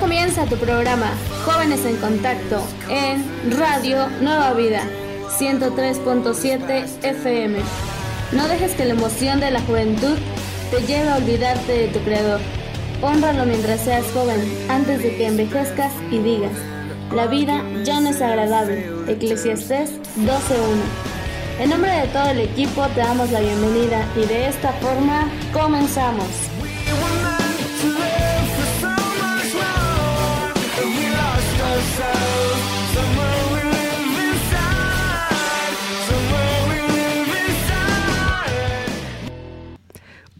Comienza tu programa Jóvenes en Contacto en Radio Nueva Vida 103.7 FM. No dejes que la emoción de la juventud te lleve a olvidarte de tu creador. Honralo mientras seas joven, antes de que envejezcas y digas, la vida ya no es agradable. Eclesiastés 12.1. En nombre de todo el equipo te damos la bienvenida y de esta forma comenzamos.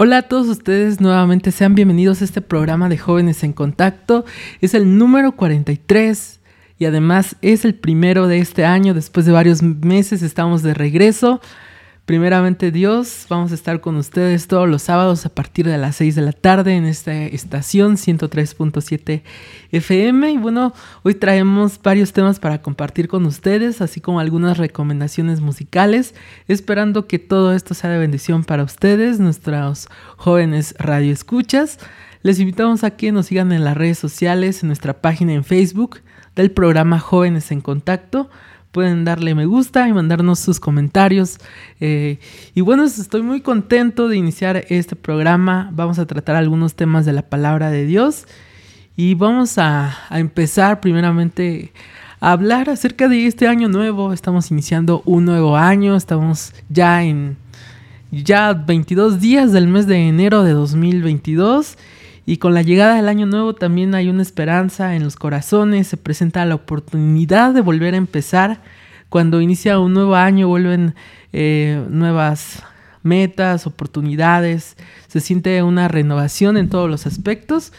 Hola a todos ustedes, nuevamente sean bienvenidos a este programa de Jóvenes en Contacto. Es el número 43 y además es el primero de este año. Después de varios meses estamos de regreso. Primeramente Dios, vamos a estar con ustedes todos los sábados a partir de las 6 de la tarde en esta estación 103.7 FM. Y bueno, hoy traemos varios temas para compartir con ustedes, así como algunas recomendaciones musicales, esperando que todo esto sea de bendición para ustedes, nuestros jóvenes radioescuchas. Les invitamos a que nos sigan en las redes sociales, en nuestra página en Facebook del programa Jóvenes en Contacto pueden darle me gusta y mandarnos sus comentarios. Eh, y bueno, estoy muy contento de iniciar este programa. Vamos a tratar algunos temas de la palabra de Dios y vamos a, empezar primeramente a hablar acerca de este año nuevo. Estamos iniciando un nuevo año, estamos ya en ya 22 días del mes de enero de 2022. Y con la llegada del año nuevo también hay una esperanza en los corazones, se presenta la oportunidad de volver a empezar. Cuando inicia un nuevo año vuelven eh, nuevas metas, oportunidades, se siente una renovación en todos los aspectos.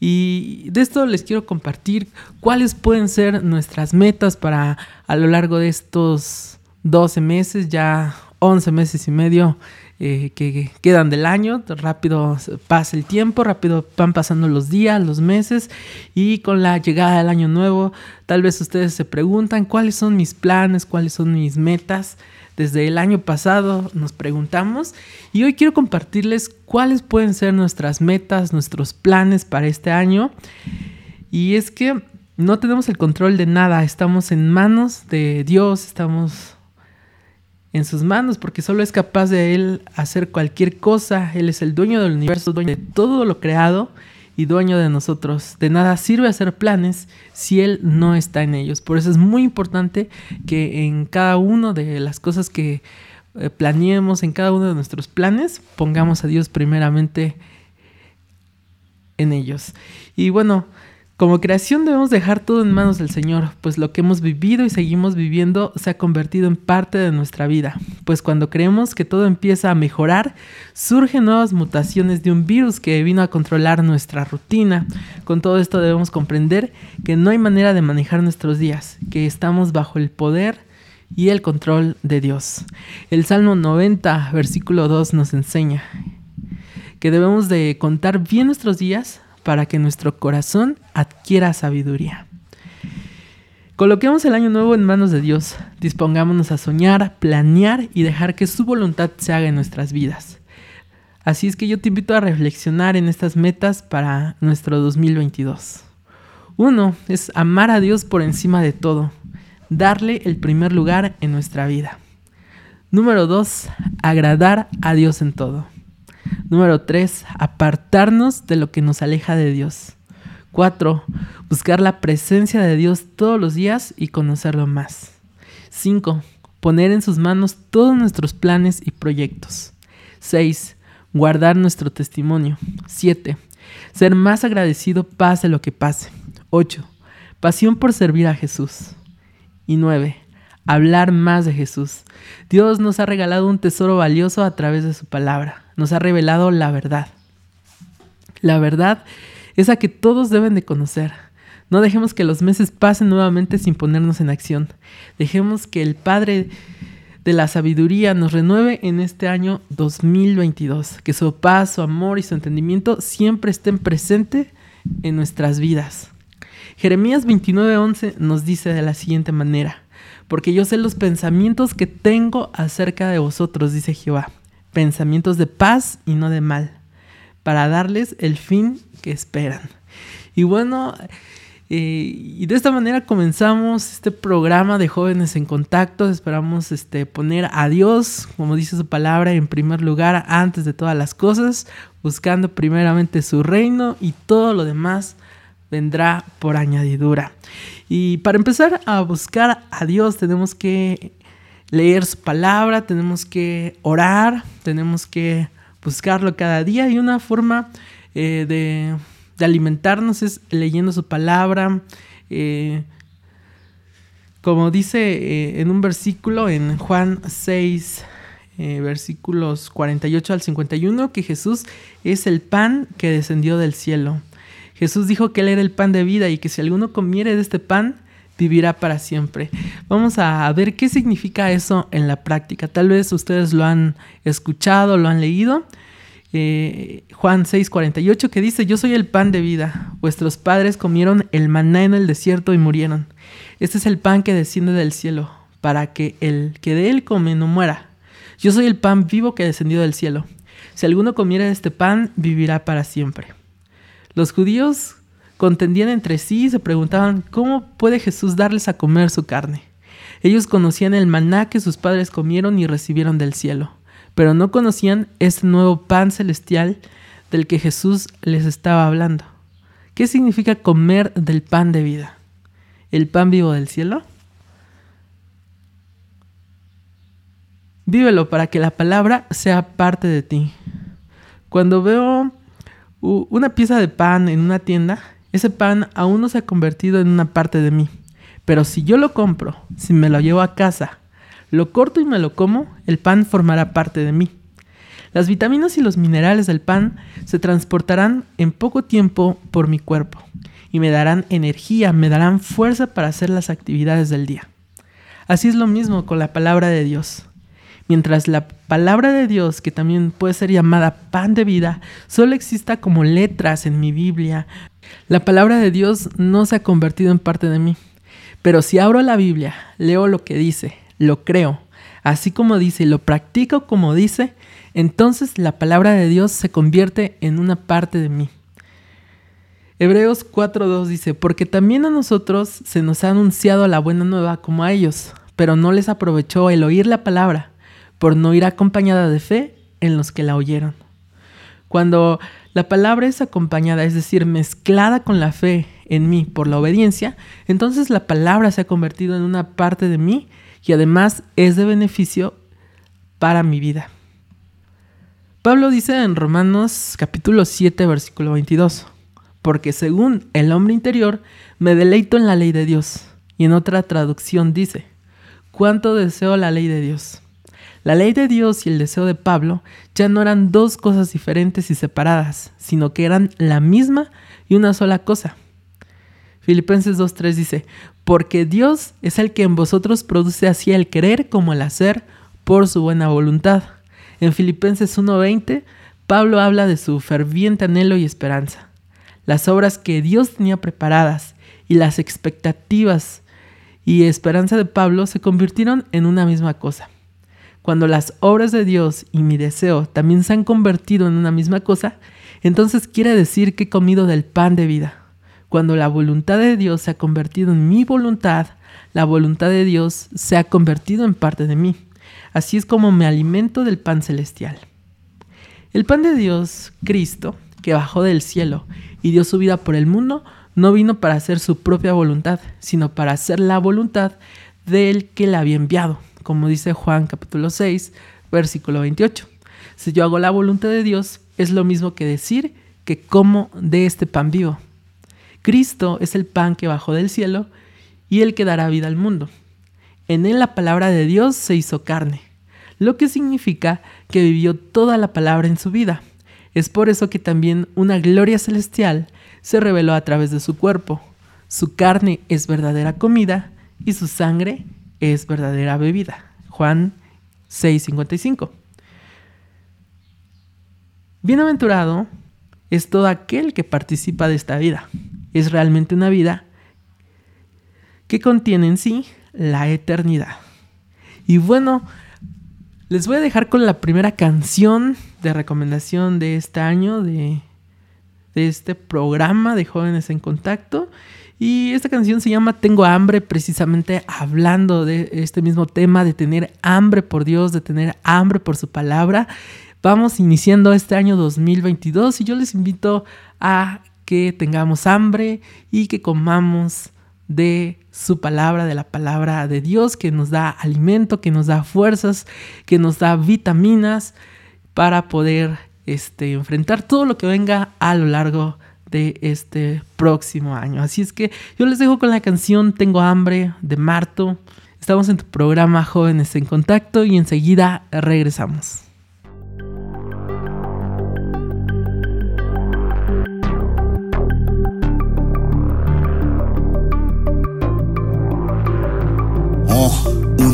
Y de esto les quiero compartir cuáles pueden ser nuestras metas para a lo largo de estos 12 meses, ya 11 meses y medio eh, que quedan del año. Rápido pasa el tiempo, rápido van pasando los días, los meses y con la llegada del año nuevo, tal vez ustedes se preguntan cuáles son mis planes, cuáles son mis metas. Desde el año pasado nos preguntamos y hoy quiero compartirles cuáles pueden ser nuestras metas, nuestros planes para este año. Y es que no tenemos el control de nada, estamos en manos de Dios, estamos en sus manos, porque solo es capaz de Él hacer cualquier cosa. Él es el dueño del universo, dueño de todo lo creado y dueño de nosotros. De nada sirve hacer planes si Él no está en ellos. Por eso es muy importante que en cada una de las cosas que eh, planeemos, en cada uno de nuestros planes, pongamos a Dios primeramente en ellos. Y bueno, como creación debemos dejar todo en manos del Señor, pues lo que hemos vivido y seguimos viviendo se ha convertido en parte de nuestra vida, pues cuando creemos que todo empieza a mejorar, surgen nuevas mutaciones de un virus que vino a controlar nuestra rutina. Con todo esto debemos comprender que no hay manera de manejar nuestros días, que estamos bajo el poder y el control de Dios. El Salmo 90, versículo 2 nos enseña que debemos de contar bien nuestros días para que nuestro corazón adquiera sabiduría. Coloquemos el año nuevo en manos de Dios, dispongámonos a soñar, planear y dejar que su voluntad se haga en nuestras vidas. Así es que yo te invito a reflexionar en estas metas para nuestro 2022. Uno es amar a Dios por encima de todo, darle el primer lugar en nuestra vida. Número dos, agradar a Dios en todo. Número 3. Apartarnos de lo que nos aleja de Dios. 4. Buscar la presencia de Dios todos los días y conocerlo más. 5. Poner en sus manos todos nuestros planes y proyectos. 6. Guardar nuestro testimonio. 7. Ser más agradecido pase lo que pase. 8. Pasión por servir a Jesús. Y 9 hablar más de Jesús. Dios nos ha regalado un tesoro valioso a través de su palabra. Nos ha revelado la verdad. La verdad es a que todos deben de conocer. No dejemos que los meses pasen nuevamente sin ponernos en acción. Dejemos que el Padre de la sabiduría nos renueve en este año 2022. Que su paz, su amor y su entendimiento siempre estén presentes en nuestras vidas. Jeremías 29:11 nos dice de la siguiente manera porque yo sé los pensamientos que tengo acerca de vosotros, dice Jehová, pensamientos de paz y no de mal, para darles el fin que esperan. Y bueno, eh, y de esta manera comenzamos este programa de jóvenes en contacto. Esperamos este, poner a Dios, como dice su palabra, en primer lugar antes de todas las cosas, buscando primeramente su reino y todo lo demás vendrá por añadidura. Y para empezar a buscar a Dios tenemos que leer su palabra, tenemos que orar, tenemos que buscarlo cada día y una forma eh, de alimentarnos es leyendo su palabra. Eh, como dice eh, en un versículo en Juan 6, eh, versículos 48 al 51, que Jesús es el pan que descendió del cielo. Jesús dijo que Él era el pan de vida y que si alguno comiere de este pan, vivirá para siempre. Vamos a ver qué significa eso en la práctica. Tal vez ustedes lo han escuchado, lo han leído, eh, Juan 6:48 que dice, yo soy el pan de vida, vuestros padres comieron el maná en el desierto y murieron. Este es el pan que desciende del cielo, para que el que de él come no muera. Yo soy el pan vivo que descendió del cielo. Si alguno comiera de este pan, vivirá para siempre. Los judíos contendían entre sí y se preguntaban, ¿cómo puede Jesús darles a comer su carne? Ellos conocían el maná que sus padres comieron y recibieron del cielo pero no conocían este nuevo pan celestial del que Jesús les estaba hablando. ¿Qué significa comer del pan de vida? ¿El pan vivo del cielo? Vívelo para que la palabra sea parte de ti. Cuando veo una pieza de pan en una tienda, ese pan aún no se ha convertido en una parte de mí. Pero si yo lo compro, si me lo llevo a casa lo corto y me lo como, el pan formará parte de mí. Las vitaminas y los minerales del pan se transportarán en poco tiempo por mi cuerpo y me darán energía, me darán fuerza para hacer las actividades del día. Así es lo mismo con la palabra de Dios. Mientras la palabra de Dios, que también puede ser llamada pan de vida, solo exista como letras en mi Biblia, la palabra de Dios no se ha convertido en parte de mí. Pero si abro la Biblia, leo lo que dice, lo creo, así como dice y lo practico como dice, entonces la palabra de Dios se convierte en una parte de mí. Hebreos 4.2 dice, porque también a nosotros se nos ha anunciado la buena nueva como a ellos, pero no les aprovechó el oír la palabra, por no ir acompañada de fe en los que la oyeron. Cuando la palabra es acompañada, es decir, mezclada con la fe en mí por la obediencia, entonces la palabra se ha convertido en una parte de mí y además es de beneficio para mi vida. Pablo dice en Romanos capítulo 7 versículo 22, porque según el hombre interior me deleito en la ley de Dios. Y en otra traducción dice, cuánto deseo la ley de Dios. La ley de Dios y el deseo de Pablo ya no eran dos cosas diferentes y separadas, sino que eran la misma y una sola cosa. Filipenses 2.3 dice, porque Dios es el que en vosotros produce así el querer como el hacer por su buena voluntad. En Filipenses 1.20, Pablo habla de su ferviente anhelo y esperanza. Las obras que Dios tenía preparadas y las expectativas y esperanza de Pablo se convirtieron en una misma cosa. Cuando las obras de Dios y mi deseo también se han convertido en una misma cosa, entonces quiere decir que he comido del pan de vida. Cuando la voluntad de Dios se ha convertido en mi voluntad, la voluntad de Dios se ha convertido en parte de mí. Así es como me alimento del pan celestial. El pan de Dios, Cristo, que bajó del cielo y dio su vida por el mundo, no vino para hacer su propia voluntad, sino para hacer la voluntad del que la había enviado, como dice Juan capítulo 6, versículo 28. Si yo hago la voluntad de Dios, es lo mismo que decir que como de este pan vivo. Cristo es el pan que bajó del cielo y el que dará vida al mundo. En él la palabra de Dios se hizo carne, lo que significa que vivió toda la palabra en su vida. Es por eso que también una gloria celestial se reveló a través de su cuerpo. Su carne es verdadera comida y su sangre es verdadera bebida. Juan 6:55. Bienaventurado es todo aquel que participa de esta vida es realmente una vida que contiene en sí la eternidad. Y bueno, les voy a dejar con la primera canción de recomendación de este año, de, de este programa de jóvenes en contacto. Y esta canción se llama Tengo hambre, precisamente hablando de este mismo tema, de tener hambre por Dios, de tener hambre por su palabra. Vamos iniciando este año 2022 y yo les invito a que tengamos hambre y que comamos de su palabra, de la palabra de Dios, que nos da alimento, que nos da fuerzas, que nos da vitaminas para poder este, enfrentar todo lo que venga a lo largo de este próximo año. Así es que yo les dejo con la canción Tengo hambre de Marto. Estamos en tu programa Jóvenes en Contacto y enseguida regresamos.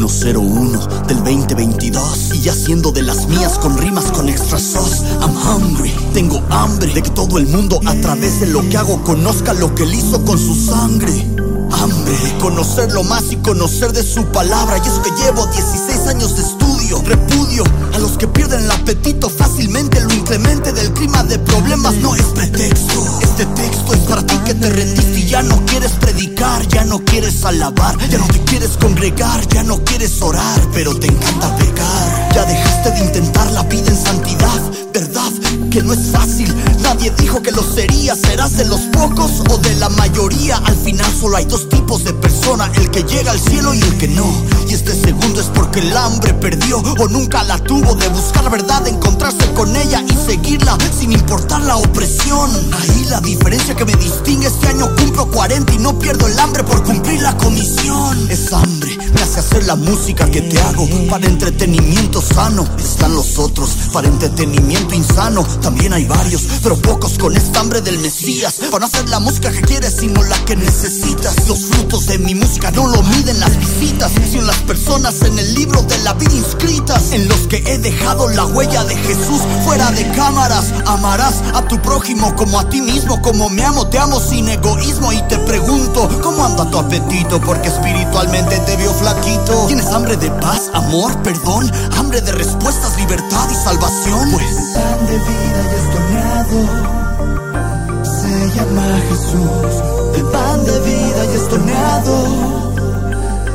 101 del 2022 y haciendo de las mías con rimas con extra sauce. I'm hungry, tengo hambre de que todo el mundo a través de lo que hago conozca lo que él hizo con su sangre. Hambre de conocerlo más y conocer de su palabra. Y es que llevo 16 años de estudio. Repudio a los que pierden el apetito fácilmente. Lo inclemente del clima de problemas no es pretexto. Este texto es para ti que te rendiste y ya no quieres ya no quieres alabar, ya no te quieres congregar, ya no quieres orar, pero te encanta pecar. Ya dejaste de intentar la vida en santidad, verdad que no es fácil. Nadie dijo que lo sería, serás de los pocos o de la mayoría. Al final solo hay dos tipos de persona, el que llega al cielo y el que no. Y este segundo es porque el hambre perdió o nunca la tuvo de buscar verdad, encontrarse con ella y seguirla sin importar la opresión. Ahí la diferencia que me distingue este año cumplo 40 y no pierdo el hambre por cumplir la comisión. Es hambre, me hace hacer la música que te hago para entretenimiento sano. Están los otros para entretenimiento insano. También hay varios, pero pocos con esta hambre del Mesías. Para hacer la música que quieres, sino la que necesitas. Los frutos de mi música no lo miden las visitas, sino las personas en el libro de la vida inscritas. En los que he dejado la huella de Jesús fuera de cámaras. Amarás a tu prójimo como a ti mismo, como me amo, te amo sin egoísmo. Y te pregunto, ¿cómo anda tu apetito? Porque espiritualmente te veo flaquito. ¿Tienes hambre de paz, amor, perdón? ¿Hambre de respuestas, libertad y salvación? Pues pan de vida y estorneado se llama Jesús. El pan de vida y estorneado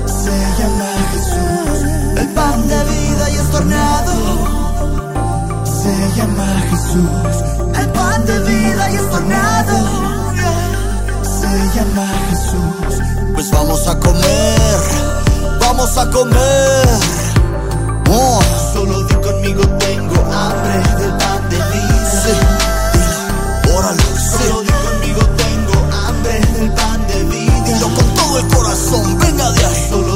se llama Jesús. El pan de vida y estorneado se llama Jesús. El pan de vida y estorneado se llama Jesús. Pues vamos a comer, vamos a comer. Solo di conmigo tengo hambre del pan de vida. Sí. Solo di conmigo tengo hambre del pan de vida. Dilo con todo el corazón, venga de ahí.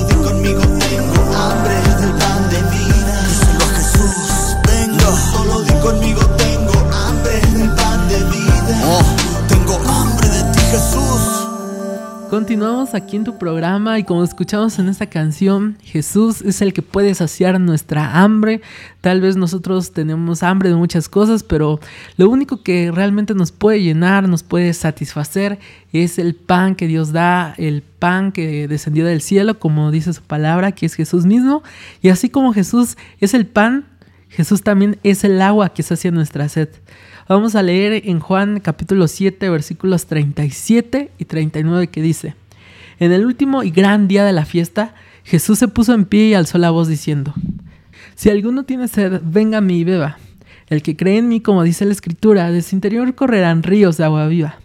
Aquí en tu programa y como escuchamos en esta canción, Jesús es el que puede saciar nuestra hambre. Tal vez nosotros tenemos hambre de muchas cosas, pero lo único que realmente nos puede llenar, nos puede satisfacer, es el pan que Dios da, el pan que descendió del cielo, como dice su palabra, que es Jesús mismo. Y así como Jesús es el pan, Jesús también es el agua que sacia nuestra sed. Vamos a leer en Juan capítulo 7 versículos 37 y 39 que dice, En el último y gran día de la fiesta, Jesús se puso en pie y alzó la voz diciendo, Si alguno tiene sed, venga a mí y beba. El que cree en mí, como dice la escritura, de su interior correrán ríos de agua viva.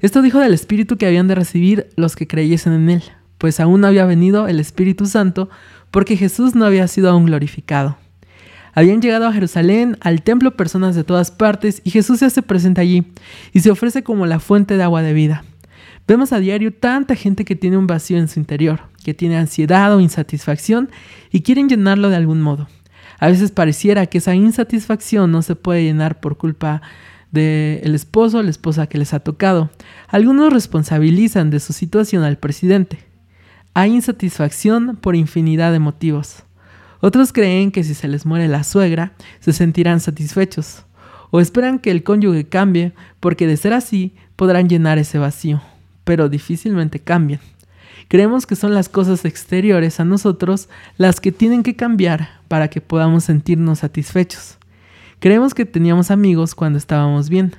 Esto dijo del Espíritu que habían de recibir los que creyesen en él, pues aún no había venido el Espíritu Santo, porque Jesús no había sido aún glorificado. Habían llegado a Jerusalén, al templo, personas de todas partes, y Jesús se hace presente allí y se ofrece como la fuente de agua de vida. Vemos a diario tanta gente que tiene un vacío en su interior, que tiene ansiedad o insatisfacción y quieren llenarlo de algún modo. A veces pareciera que esa insatisfacción no se puede llenar por culpa del esposo o la esposa que les ha tocado. Algunos responsabilizan de su situación al presidente. Hay insatisfacción por infinidad de motivos. Otros creen que si se les muere la suegra, se sentirán satisfechos, o esperan que el cónyuge cambie, porque de ser así podrán llenar ese vacío, pero difícilmente cambian. Creemos que son las cosas exteriores a nosotros las que tienen que cambiar para que podamos sentirnos satisfechos. Creemos que teníamos amigos cuando estábamos bien,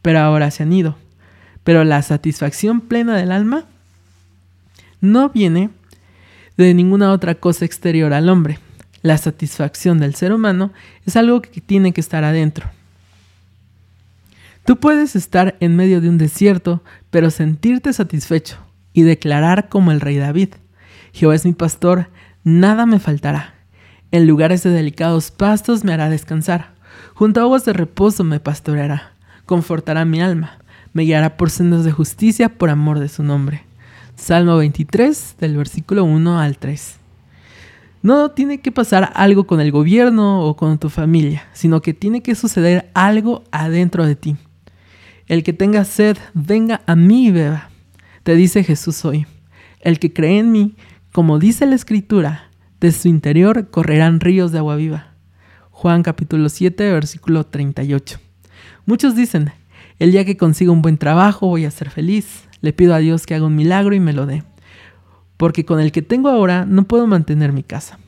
pero ahora se han ido. Pero la satisfacción plena del alma no viene de ninguna otra cosa exterior al hombre. La satisfacción del ser humano es algo que tiene que estar adentro. Tú puedes estar en medio de un desierto, pero sentirte satisfecho y declarar como el rey David, Jehová es mi pastor, nada me faltará. En lugares de delicados pastos me hará descansar. Junto a aguas de reposo me pastoreará. Confortará mi alma. Me guiará por sendas de justicia por amor de su nombre. Salmo 23, del versículo 1 al 3. No tiene que pasar algo con el gobierno o con tu familia, sino que tiene que suceder algo adentro de ti. El que tenga sed, venga a mí beba. Te dice Jesús hoy. El que cree en mí, como dice la escritura, de su interior correrán ríos de agua viva. Juan capítulo 7, versículo 38. Muchos dicen, el día que consiga un buen trabajo voy a ser feliz. Le pido a Dios que haga un milagro y me lo dé. Porque con el que tengo ahora no puedo mantener mi casa.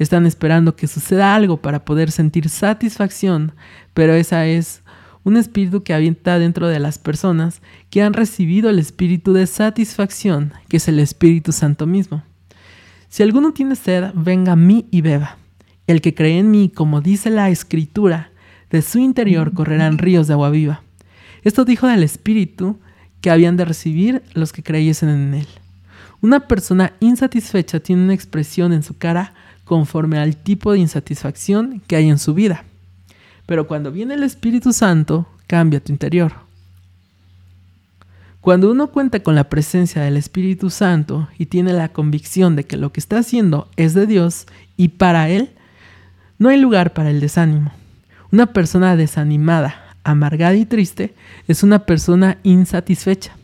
Están esperando que suceda algo para poder sentir satisfacción, pero esa es un espíritu que avienta dentro de las personas que han recibido el espíritu de satisfacción, que es el Espíritu Santo mismo. Si alguno tiene sed, venga a mí y beba. El que cree en mí, como dice la Escritura, de su interior correrán ríos de agua viva. Esto dijo del Espíritu que habían de recibir los que creyesen en Él. Una persona insatisfecha tiene una expresión en su cara conforme al tipo de insatisfacción que hay en su vida. Pero cuando viene el Espíritu Santo, cambia tu interior. Cuando uno cuenta con la presencia del Espíritu Santo y tiene la convicción de que lo que está haciendo es de Dios y para Él, no hay lugar para el desánimo. Una persona desanimada, amargada y triste es una persona insatisfecha.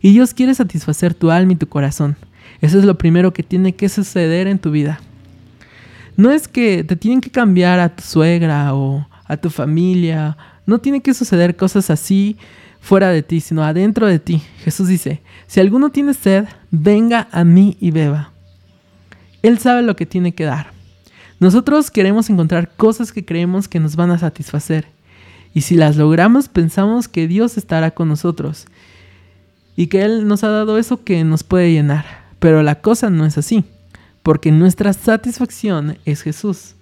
Y Dios quiere satisfacer tu alma y tu corazón. Eso es lo primero que tiene que suceder en tu vida. No es que te tienen que cambiar a tu suegra o a tu familia. No tiene que suceder cosas así fuera de ti, sino adentro de ti. Jesús dice, si alguno tiene sed, venga a mí y beba. Él sabe lo que tiene que dar. Nosotros queremos encontrar cosas que creemos que nos van a satisfacer. Y si las logramos, pensamos que Dios estará con nosotros. Y que Él nos ha dado eso que nos puede llenar. Pero la cosa no es así. Porque nuestra satisfacción es Jesús.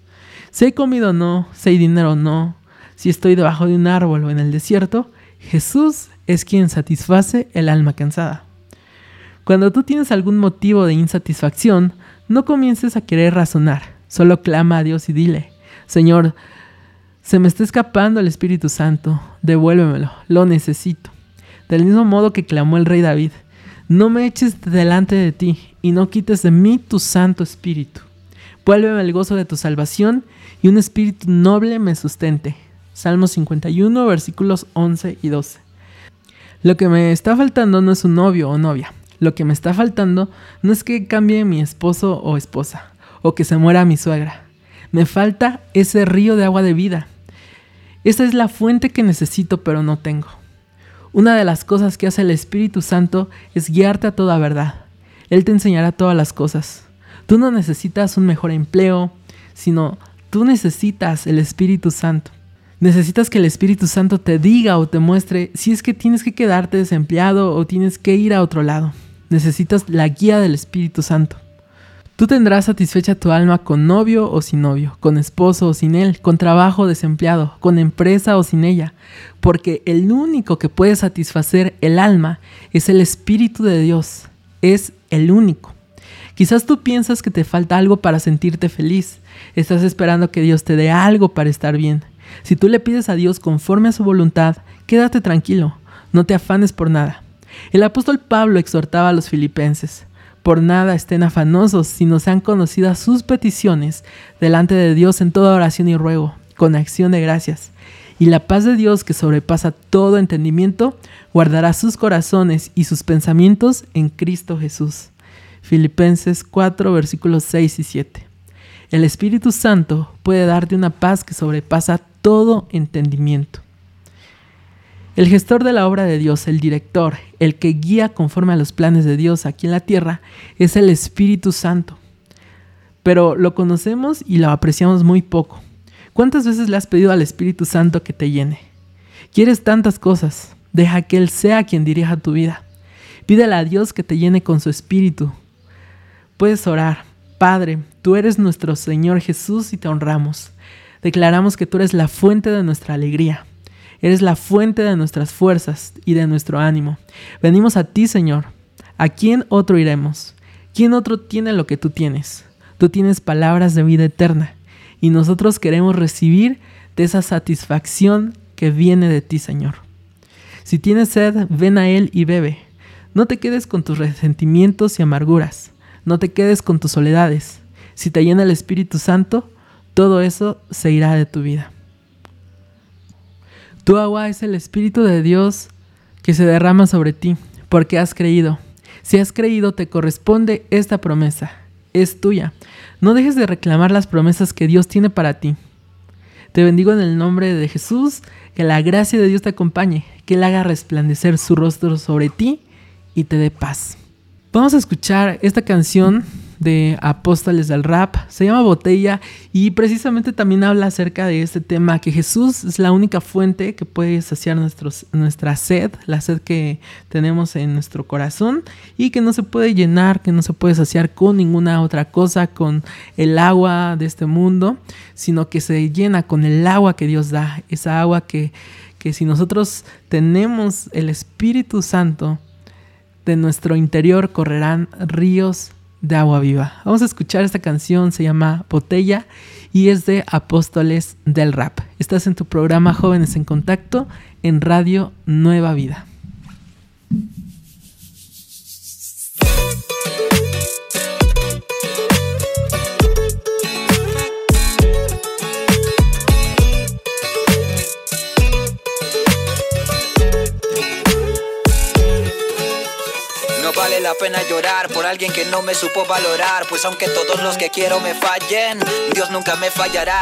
Si hay comida o no, si hay dinero o no, si estoy debajo de un árbol o en el desierto, Jesús es quien satisface el alma cansada. Cuando tú tienes algún motivo de insatisfacción, no comiences a querer razonar, solo clama a Dios y dile, Señor, se me está escapando el Espíritu Santo, devuélvemelo, lo necesito. Del mismo modo que clamó el rey David, no me eches delante de ti y no quites de mí tu Santo Espíritu. Vuélveme el gozo de tu salvación y un espíritu noble me sustente. Salmo 51, versículos 11 y 12. Lo que me está faltando no es un novio o novia. Lo que me está faltando no es que cambie mi esposo o esposa, o que se muera mi suegra. Me falta ese río de agua de vida. Esa es la fuente que necesito pero no tengo. Una de las cosas que hace el Espíritu Santo es guiarte a toda verdad. Él te enseñará todas las cosas. Tú no necesitas un mejor empleo, sino tú necesitas el Espíritu Santo. Necesitas que el Espíritu Santo te diga o te muestre si es que tienes que quedarte desempleado o tienes que ir a otro lado. Necesitas la guía del Espíritu Santo. Tú tendrás satisfecha tu alma con novio o sin novio, con esposo o sin él, con trabajo o desempleado, con empresa o sin ella, porque el único que puede satisfacer el alma es el Espíritu de Dios, es el único. Quizás tú piensas que te falta algo para sentirte feliz, estás esperando que Dios te dé algo para estar bien, si tú le pides a Dios conforme a su voluntad, quédate tranquilo, no te afanes por nada. El apóstol Pablo exhortaba a los filipenses, por nada estén afanosos, sino sean conocidas sus peticiones delante de Dios en toda oración y ruego, con acción de gracias. Y la paz de Dios que sobrepasa todo entendimiento, guardará sus corazones y sus pensamientos en Cristo Jesús. Filipenses 4 versículos 6 y 7. El Espíritu Santo puede darte una paz que sobrepasa todo entendimiento. El gestor de la obra de Dios, el director, el que guía conforme a los planes de Dios aquí en la tierra, es el Espíritu Santo. Pero lo conocemos y lo apreciamos muy poco. ¿Cuántas veces le has pedido al Espíritu Santo que te llene? Quieres tantas cosas, Deja que Él sea quien dirija tu vida. Pídele a Dios que te llene con su espíritu. Puedes orar. Padre, tú eres nuestro Señor Jesús y te honramos. Declaramos que tú eres la fuente de nuestra alegría. Eres la fuente de nuestras fuerzas y de nuestro ánimo. Venimos a ti, Señor. ¿A quién otro iremos? ¿Quién otro tiene lo que tú tienes? Tú tienes palabras de vida eterna y nosotros queremos recibir de esa satisfacción que viene de ti, Señor. Si tienes sed, ven a Él y bebe. No te quedes con tus resentimientos y amarguras. No te quedes con tus soledades. Si te llena el Espíritu Santo, todo eso se irá de tu vida. Tu agua es el Espíritu de Dios que se derrama sobre ti, porque has creído. Si has creído, te corresponde esta promesa. Es tuya. No dejes de reclamar las promesas que Dios tiene para ti. Te bendigo en el nombre de Jesús, que la gracia de Dios te acompañe, que Él haga resplandecer su rostro sobre ti y te dé paz. Vamos a escuchar esta canción de Apóstoles del Rap, se llama Botella y precisamente también habla acerca de este tema, que Jesús es la única fuente que puede saciar nuestros, nuestra sed, la sed que tenemos en nuestro corazón y que no se puede llenar, que no se puede saciar con ninguna otra cosa, con el agua de este mundo, sino que se llena con el agua que Dios da, esa agua que, que si nosotros tenemos el Espíritu Santo, de nuestro interior correrán ríos de agua viva. Vamos a escuchar esta canción, se llama Botella y es de Apóstoles del Rap. Estás en tu programa Jóvenes en Contacto en Radio Nueva Vida. La pena llorar por alguien que no me supo valorar. Pues aunque todos los que quiero me fallen, Dios nunca me fallará.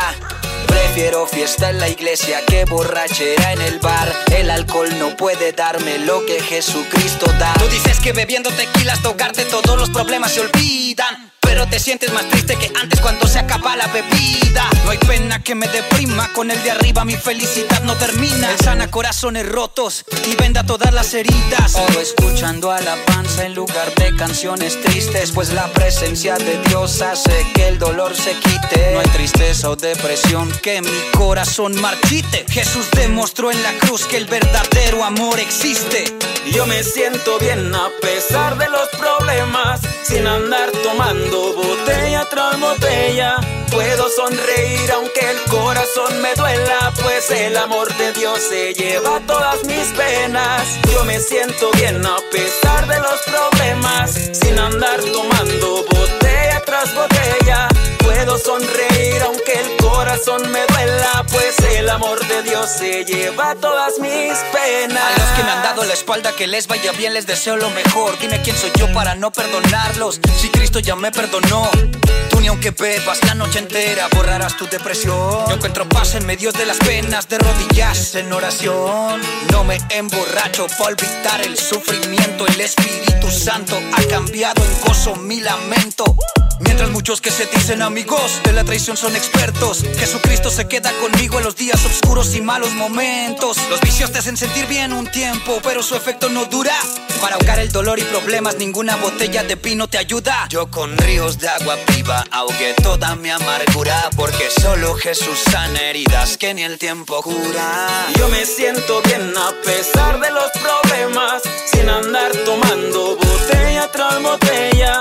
Prefiero fiesta en la iglesia que borrachera en el bar. El alcohol no puede darme lo que Jesucristo da. Tú dices que bebiendo tequilas tocarte todos los problemas se olvidan. Pero te sientes más triste que antes cuando se acaba la bebida. No hay pena que me deprima, con el de arriba mi felicidad no termina. Él sana corazones rotos y venda todas las heridas. O escuchando alabanza en lugar de canciones tristes, pues la presencia de Dios hace que el dolor se quite. No hay tristeza o depresión que mi corazón marchite. Jesús demostró en la cruz que el verdadero amor existe. Yo me siento bien a pesar de los sin andar tomando botella tras botella. Puedo sonreír aunque el corazón me duela, pues el amor de Dios se lleva todas mis penas. Yo me siento bien a pesar de los problemas, sin andar tomando botella tras botella. Puedo sonreír aunque el corazón me duela, pues el amor de Dios se lleva todas mis penas. A los que me han dado la espalda, que les vaya bien, les deseo lo mejor. Dime quién soy yo para no perdonarlos. Si Cristo ya me perdonó, tú ni aunque bebas la noche entera borrarás tu depresión. Yo encuentro paz en medio de las penas, de rodillas en oración. No me emborracho para olvidar el sufrimiento. El Espíritu Santo ha cambiado en gozo mi lamento. Mientras muchos que se dicen amigos de la traición son expertos, Jesucristo se queda conmigo en los días oscuros y malos momentos. Los vicios te hacen sentir bien un tiempo, pero su efecto no dura. Para ahogar el dolor y problemas, ninguna botella de vino te ayuda. Yo con ríos de agua viva ahogué toda mi amargura, porque solo Jesús sana heridas que ni el tiempo cura. Yo me siento bien a pesar de los problemas, sin andar tomando botella tras botella.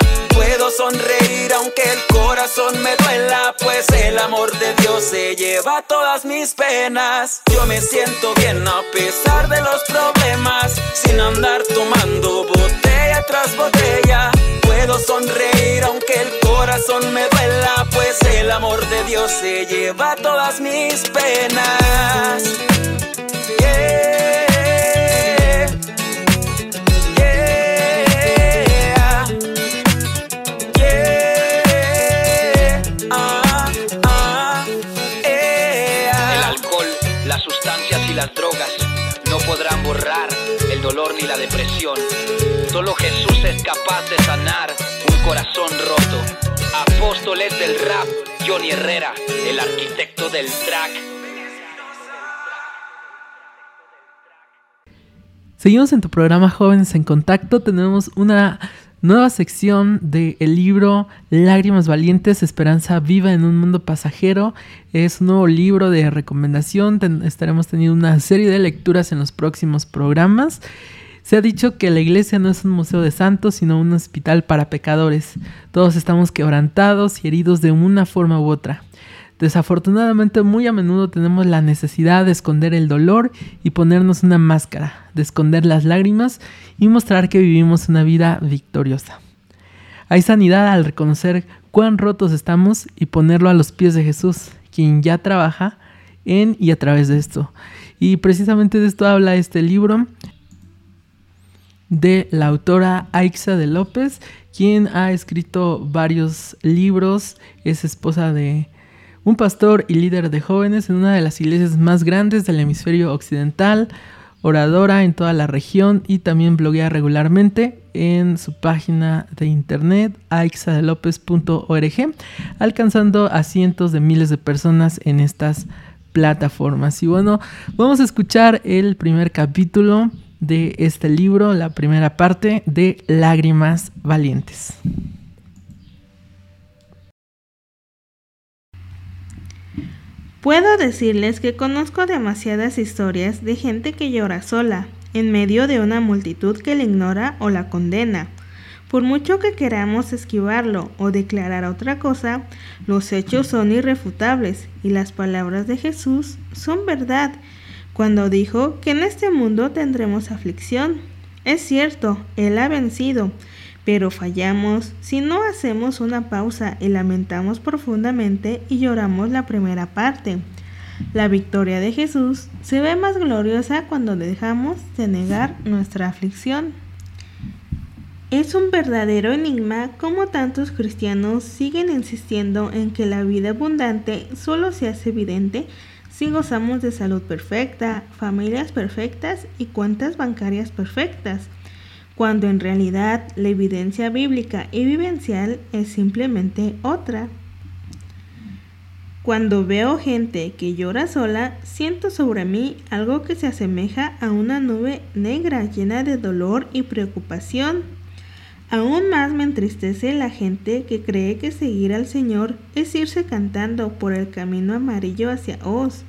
Puedo sonreír aunque el corazón me duela, pues el amor de Dios se lleva todas mis penas. Yo me siento bien a pesar de los problemas, sin andar tomando botella tras botella. Puedo sonreír aunque el corazón me duela, pues el amor de Dios se lleva todas mis penas. las podrán borrar el dolor ni la depresión. Solo Jesús es capaz de sanar un corazón roto. Apóstoles del rap, Johnny Herrera, el arquitecto del track. Seguimos en tu programa Jóvenes en Contacto. Tenemos una nueva sección del libro Lágrimas Valientes, Esperanza Viva en un Mundo Pasajero. Es un nuevo libro de recomendación. estaremos teniendo una serie de lecturas en los próximos programas. Se ha dicho que la iglesia no es un museo de santos, sino un hospital para pecadores. Todos estamos quebrantados y heridos de una forma u otra. Desafortunadamente muy a menudo tenemos la necesidad de esconder el dolor y ponernos una máscara, de esconder las lágrimas y mostrar que vivimos una vida victoriosa. Hay sanidad al reconocer cuán rotos estamos y ponerlo a los pies de Jesús, quien ya trabaja en y a través de esto. Y precisamente de esto habla este libro de la autora Aixa de López, quien ha escrito varios libros, es esposa de un pastor y líder de jóvenes en una de las iglesias más grandes del hemisferio occidental, oradora en toda la región y también bloguea regularmente en su página de internet aixadelopez.org, alcanzando a cientos de miles de personas en estas plataformas. Y bueno, vamos a escuchar el primer capítulo de este libro, la primera parte de Lágrimas Valientes. Puedo decirles que conozco demasiadas historias de gente que llora sola, en medio de una multitud que la ignora o la condena. Por mucho que queramos esquivarlo o declarar otra cosa, los hechos son irrefutables y las palabras de Jesús son verdad cuando dijo que en este mundo tendremos aflicción. Es cierto, Él ha vencido, pero fallamos si no hacemos una pausa y lamentamos profundamente y lloramos la primera parte. La victoria de Jesús se ve más gloriosa cuando dejamos de negar nuestra aflicción. Es un verdadero enigma cómo tantos cristianos siguen insistiendo en que la vida abundante solo se hace evidente si gozamos de salud perfecta, familias perfectas y cuentas bancarias perfectas cuando en realidad la evidencia bíblica y vivencial es simplemente otra. Cuando veo gente que llora sola, siento sobre mí algo que se asemeja a una nube negra llena de dolor y preocupación. Aún más me entristece la gente que cree que seguir al Señor es irse cantando por el camino amarillo hacia Oz.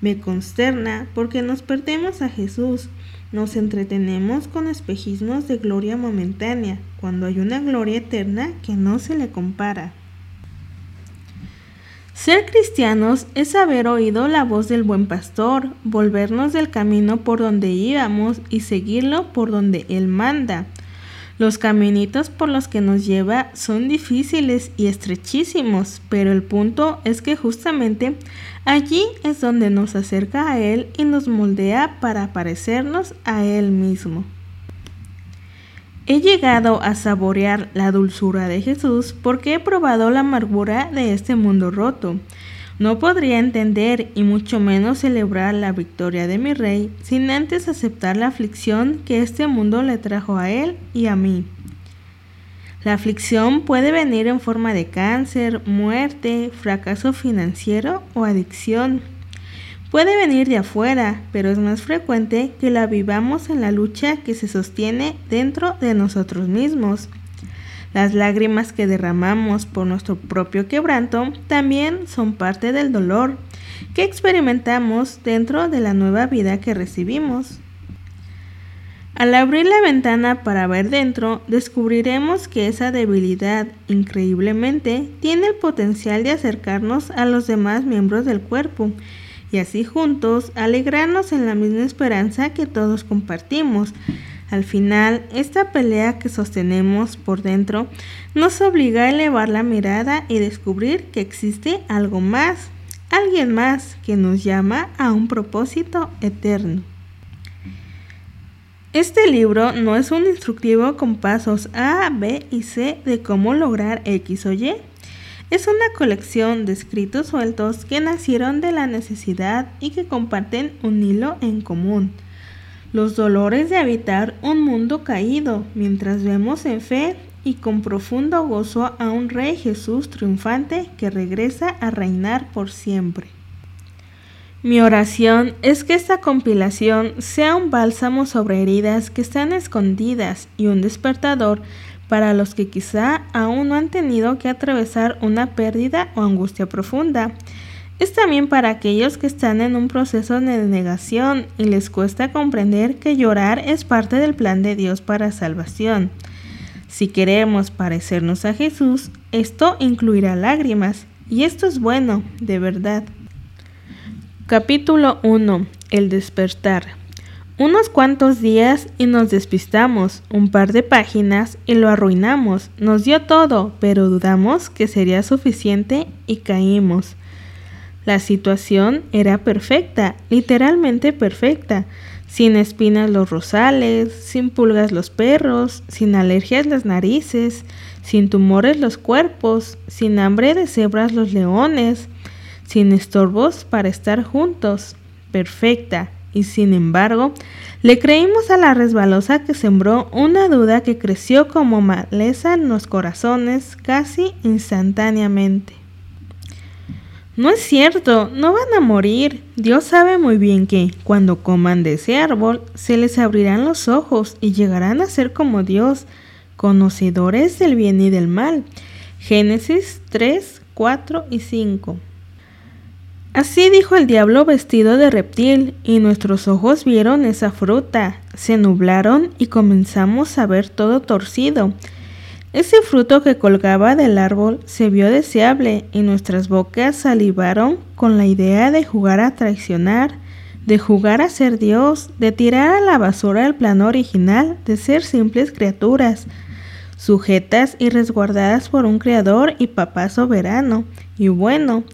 Me consterna porque nos perdemos a Jesús nos entretenemos con espejismos de gloria momentánea, cuando hay una gloria eterna que no se le compara. Ser cristianos es haber oído la voz del buen pastor, volvernos del camino por donde íbamos y seguirlo por donde Él manda. Los caminitos por los que nos lleva son difíciles y estrechísimos, pero el punto es que justamente allí es donde nos acerca a Él y nos moldea para parecernos a Él mismo. He llegado a saborear la dulzura de Jesús porque he probado la amargura de este mundo roto. No podría entender y mucho menos celebrar la victoria de mi rey sin antes aceptar la aflicción que este mundo le trajo a él y a mí. La aflicción puede venir en forma de cáncer, muerte, fracaso financiero o adicción. Puede venir de afuera, pero es más frecuente que la vivamos en la lucha que se sostiene dentro de nosotros mismos. Las lágrimas que derramamos por nuestro propio quebranto también son parte del dolor que experimentamos dentro de la nueva vida que recibimos. Al abrir la ventana para ver dentro, descubriremos que esa debilidad, increíblemente, tiene el potencial de acercarnos a los demás miembros del cuerpo y así juntos alegrarnos en la misma esperanza que todos compartimos, al final, esta pelea que sostenemos por dentro nos obliga a elevar la mirada y descubrir que existe algo más, alguien más que nos llama a un propósito eterno. Este libro no es un instructivo con pasos A, B y C de cómo lograr X o Y. Es una colección de escritos sueltos que nacieron de la necesidad y que comparten un hilo en común los dolores de habitar un mundo caído, mientras vemos en fe y con profundo gozo a un Rey Jesús triunfante que regresa a reinar por siempre. Mi oración es que esta compilación sea un bálsamo sobre heridas que están escondidas y un despertador para los que quizá aún no han tenido que atravesar una pérdida o angustia profunda. Es también para aquellos que están en un proceso de negación y les cuesta comprender que llorar es parte del plan de Dios para salvación. Si queremos parecernos a Jesús, esto incluirá lágrimas, y esto es bueno, de verdad. Capítulo 1. El despertar. Unos cuantos días y nos despistamos, un par de páginas y lo arruinamos. Nos dio todo, pero dudamos que sería suficiente y caímos. La situación era perfecta, literalmente perfecta, sin espinas los rosales, sin pulgas los perros, sin alergias las narices, sin tumores los cuerpos, sin hambre de cebras los leones, sin estorbos para estar juntos, perfecta, y sin embargo, le creímos a la resbalosa que sembró una duda que creció como maleza en los corazones casi instantáneamente. No es cierto, no van a morir. Dios sabe muy bien que, cuando coman de ese árbol, se les abrirán los ojos y llegarán a ser como Dios, conocedores del bien y del mal. Génesis 3, 4 y 5. Así dijo el diablo vestido de reptil, y nuestros ojos vieron esa fruta, se nublaron y comenzamos a ver todo torcido. Ese fruto que colgaba del árbol se vio deseable y nuestras bocas salivaron con la idea de jugar a traicionar, de jugar a ser Dios, de tirar a la basura el plan original de ser simples criaturas, sujetas y resguardadas por un creador y papá soberano. Y bueno,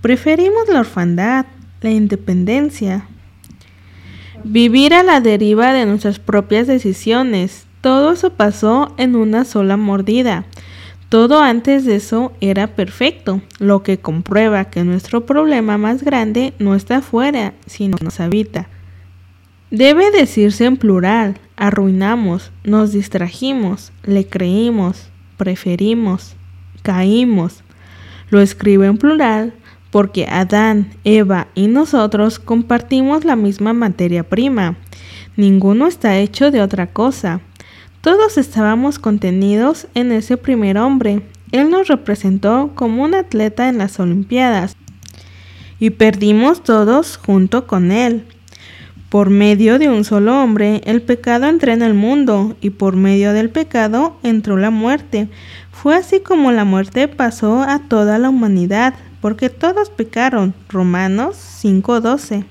Preferimos la orfandad, la independencia, vivir a la deriva de nuestras propias decisiones. Todo eso pasó en una sola mordida. Todo antes de eso era perfecto, lo que comprueba que nuestro problema más grande no está afuera, sino nos habita. Debe decirse en plural, arruinamos, nos distrajimos, le creímos, preferimos, caímos. Lo escribe en plural porque Adán, Eva y nosotros compartimos la misma materia prima. Ninguno está hecho de otra cosa. Todos estábamos contenidos en ese primer hombre. Él nos representó como un atleta en las Olimpiadas. Y perdimos todos junto con él. Por medio de un solo hombre, el pecado entró en el mundo, y por medio del pecado entró la muerte. Fue así como la muerte pasó a toda la humanidad, porque todos pecaron. Romanos 5:12.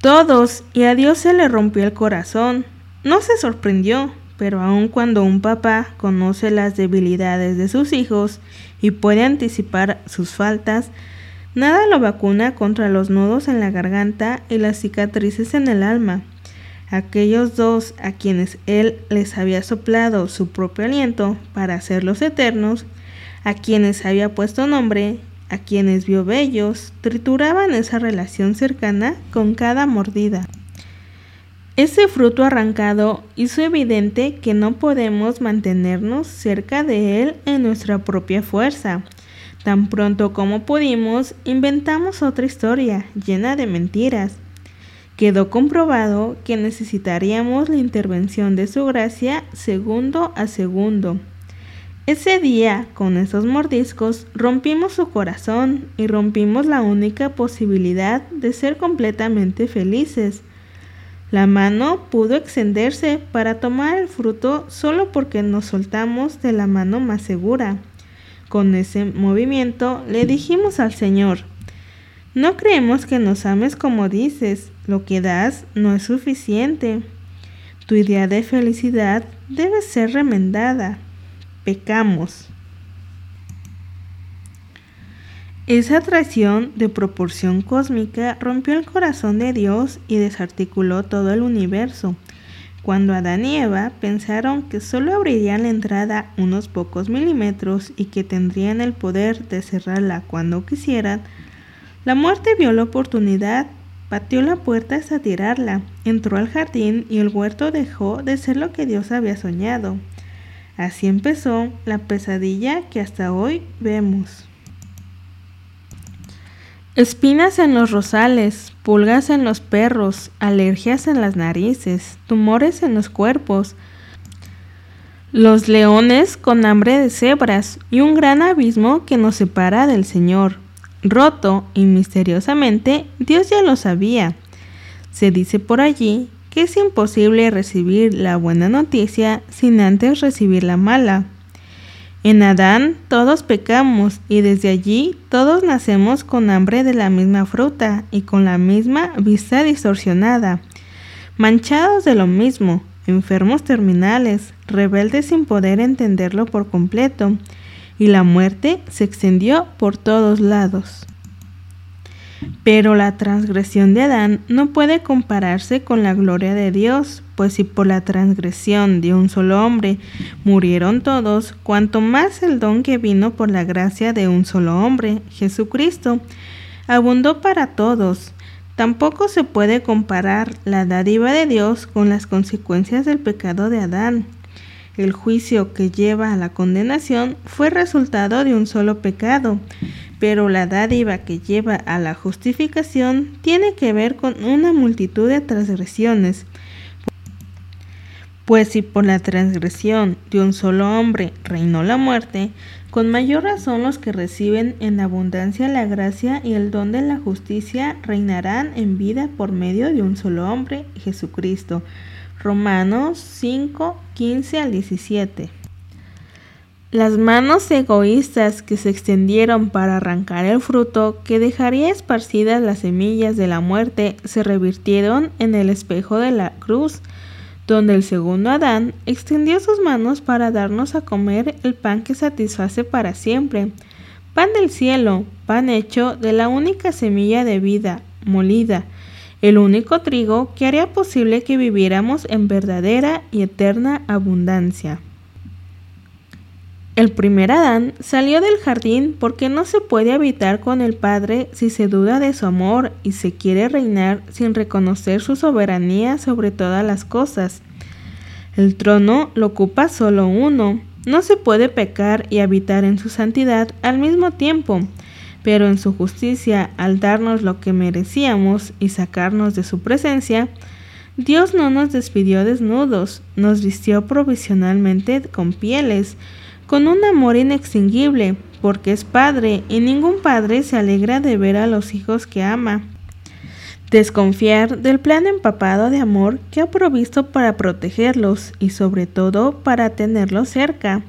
Todos, y a Dios se le rompió el corazón. No se sorprendió, pero aun cuando un papá conoce las debilidades de sus hijos y puede anticipar sus faltas, nada lo vacuna contra los nudos en la garganta y las cicatrices en el alma. Aquellos dos a quienes él les había soplado su propio aliento para hacerlos eternos, a quienes había puesto nombre, a quienes vio bellos, trituraban esa relación cercana con cada mordida. Ese fruto arrancado hizo evidente que no podemos mantenernos cerca de él en nuestra propia fuerza. Tan pronto como pudimos, inventamos otra historia llena de mentiras. Quedó comprobado que necesitaríamos la intervención de su gracia segundo a segundo. Ese día, con esos mordiscos, rompimos su corazón y rompimos la única posibilidad de ser completamente felices. La mano pudo extenderse para tomar el fruto solo porque nos soltamos de la mano más segura. Con ese movimiento le dijimos al Señor, no creemos que nos ames como dices, lo que das no es suficiente. Tu idea de felicidad debe ser remendada pecamos. Esa atracción de proporción cósmica rompió el corazón de Dios y desarticuló todo el universo. Cuando Adán y Eva pensaron que solo abrirían la entrada unos pocos milímetros y que tendrían el poder de cerrarla cuando quisieran, la muerte vio la oportunidad, pateó la puerta hasta tirarla, entró al jardín y el huerto dejó de ser lo que Dios había soñado. Así empezó la pesadilla que hasta hoy vemos. Espinas en los rosales, pulgas en los perros, alergias en las narices, tumores en los cuerpos, los leones con hambre de cebras y un gran abismo que nos separa del Señor. Roto y misteriosamente, Dios ya lo sabía. Se dice por allí que es imposible recibir la buena noticia sin antes recibir la mala. En Adán todos pecamos y desde allí todos nacemos con hambre de la misma fruta y con la misma vista distorsionada, manchados de lo mismo, enfermos terminales, rebeldes sin poder entenderlo por completo, y la muerte se extendió por todos lados. Pero la transgresión de Adán no puede compararse con la gloria de Dios, pues si por la transgresión de un solo hombre murieron todos, cuanto más el don que vino por la gracia de un solo hombre, Jesucristo, abundó para todos. Tampoco se puede comparar la dádiva de Dios con las consecuencias del pecado de Adán. El juicio que lleva a la condenación fue resultado de un solo pecado, pero la dádiva que lleva a la justificación tiene que ver con una multitud de transgresiones. Pues si por la transgresión de un solo hombre reinó la muerte, con mayor razón los que reciben en abundancia la gracia y el don de la justicia reinarán en vida por medio de un solo hombre, Jesucristo. Romanos 5, 15 al 17. Las manos egoístas que se extendieron para arrancar el fruto que dejaría esparcidas las semillas de la muerte se revirtieron en el espejo de la cruz, donde el segundo Adán extendió sus manos para darnos a comer el pan que satisface para siempre, pan del cielo, pan hecho de la única semilla de vida, molida, el único trigo que haría posible que viviéramos en verdadera y eterna abundancia. El primer Adán salió del jardín porque no se puede habitar con el Padre si se duda de su amor y se quiere reinar sin reconocer su soberanía sobre todas las cosas. El trono lo ocupa solo uno. No se puede pecar y habitar en su santidad al mismo tiempo, pero en su justicia, al darnos lo que merecíamos y sacarnos de su presencia, Dios no nos despidió desnudos, nos vistió provisionalmente con pieles, con un amor inextinguible, porque es padre y ningún padre se alegra de ver a los hijos que ama. Desconfiar del plan empapado de amor que ha provisto para protegerlos y sobre todo para tenerlos cerca.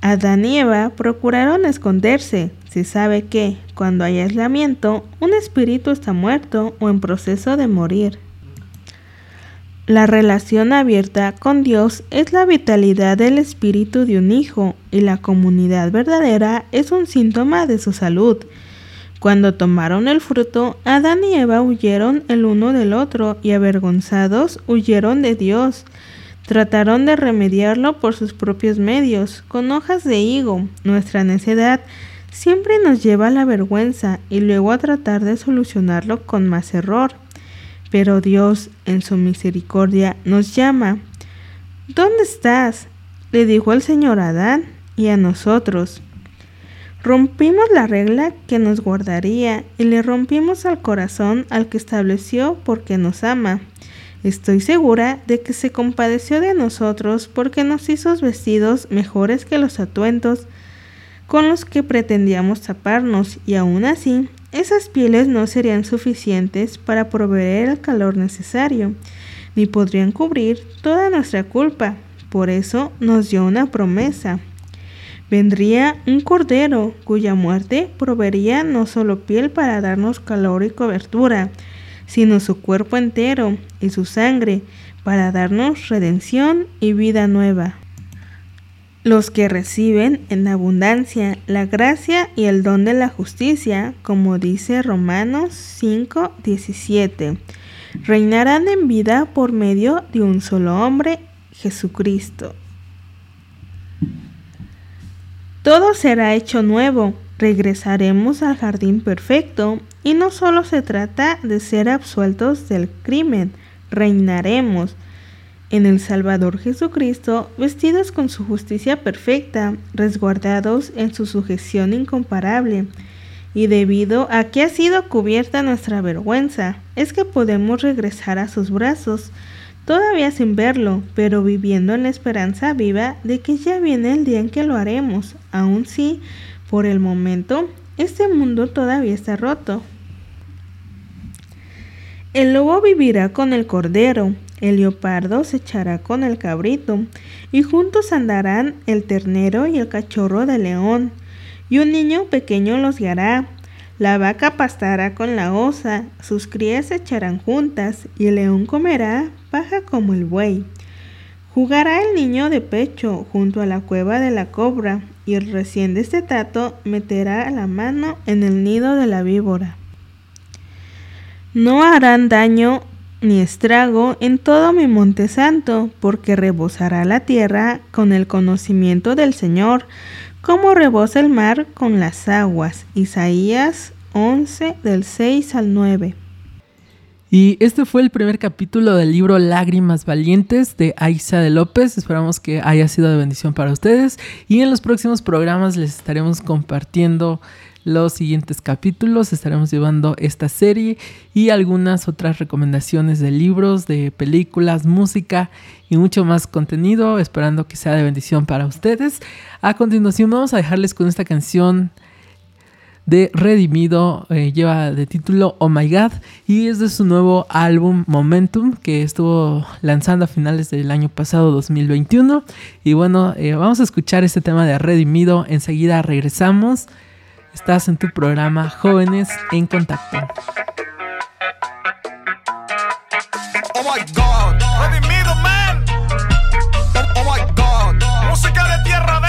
Adán y Eva procuraron esconderse. Se sabe que, cuando hay aislamiento, un espíritu está muerto o en proceso de morir. La relación abierta con Dios es la vitalidad del espíritu de un hijo y la comunidad verdadera es un síntoma de su salud. Cuando tomaron el fruto, Adán y Eva huyeron el uno del otro y avergonzados huyeron de Dios. Trataron de remediarlo por sus propios medios, con hojas de higo. Nuestra necedad siempre nos lleva a la vergüenza y luego a tratar de solucionarlo con más error. Pero Dios, en su misericordia, nos llama. ¿Dónde estás? le dijo el Señor a Adán y a nosotros. Rompimos la regla que nos guardaría y le rompimos al corazón al que estableció porque nos ama. Estoy segura de que se compadeció de nosotros porque nos hizo vestidos mejores que los atuentos con los que pretendíamos taparnos y aún así esas pieles no serían suficientes para proveer el calor necesario, ni podrían cubrir toda nuestra culpa. Por eso nos dio una promesa. Vendría un cordero cuya muerte proveería no solo piel para darnos calor y cobertura, sino su cuerpo entero y su sangre para darnos redención y vida nueva los que reciben en abundancia la gracia y el don de la justicia, como dice Romanos 5:17, reinarán en vida por medio de un solo hombre, Jesucristo. Todo será hecho nuevo, regresaremos al jardín perfecto y no solo se trata de ser absueltos del crimen, reinaremos, en el Salvador Jesucristo, vestidos con su justicia perfecta, resguardados en su sujeción incomparable, Y debido a que ha sido cubierta nuestra vergüenza, es que podemos regresar a sus brazos, todavía sin verlo, pero viviendo en la esperanza viva de que ya viene el día en que lo haremos, aun si, por el momento, este mundo todavía está roto. El lobo vivirá con el cordero, el leopardo se echará con el cabrito, y juntos andarán el ternero y el cachorro de león, y un niño pequeño los guiará. La vaca pastará con la osa, sus crías se echarán juntas, y el león comerá paja como el buey. Jugará el niño de pecho junto a la cueva de la cobra, y el recién destetato meterá la mano en el nido de la víbora. No harán daño ni estrago en todo mi monte santo, porque rebosará la tierra con el conocimiento del Señor, como rebosa el mar con las aguas. Isaías 11 del 6 al 9. Y este fue el primer capítulo del libro Lágrimas Valientes de Aiza de López. Esperamos que haya sido de bendición para ustedes. Y en los próximos programas les estaremos compartiendo los siguientes capítulos. Estaremos llevando esta serie y algunas otras recomendaciones de libros, de películas, música y mucho más contenido, esperando que sea de bendición para ustedes. A continuación vamos a dejarles con esta canción de Redimido, eh, lleva de título Oh My God y es de su nuevo álbum Momentum que estuvo lanzando a finales del año pasado 2021 y bueno, eh, vamos a escuchar este tema de Redimido, enseguida regresamos. Estás en tu programa Jóvenes en Contacto. Oh my God, redimido, man. Oh, oh my God, música de tierra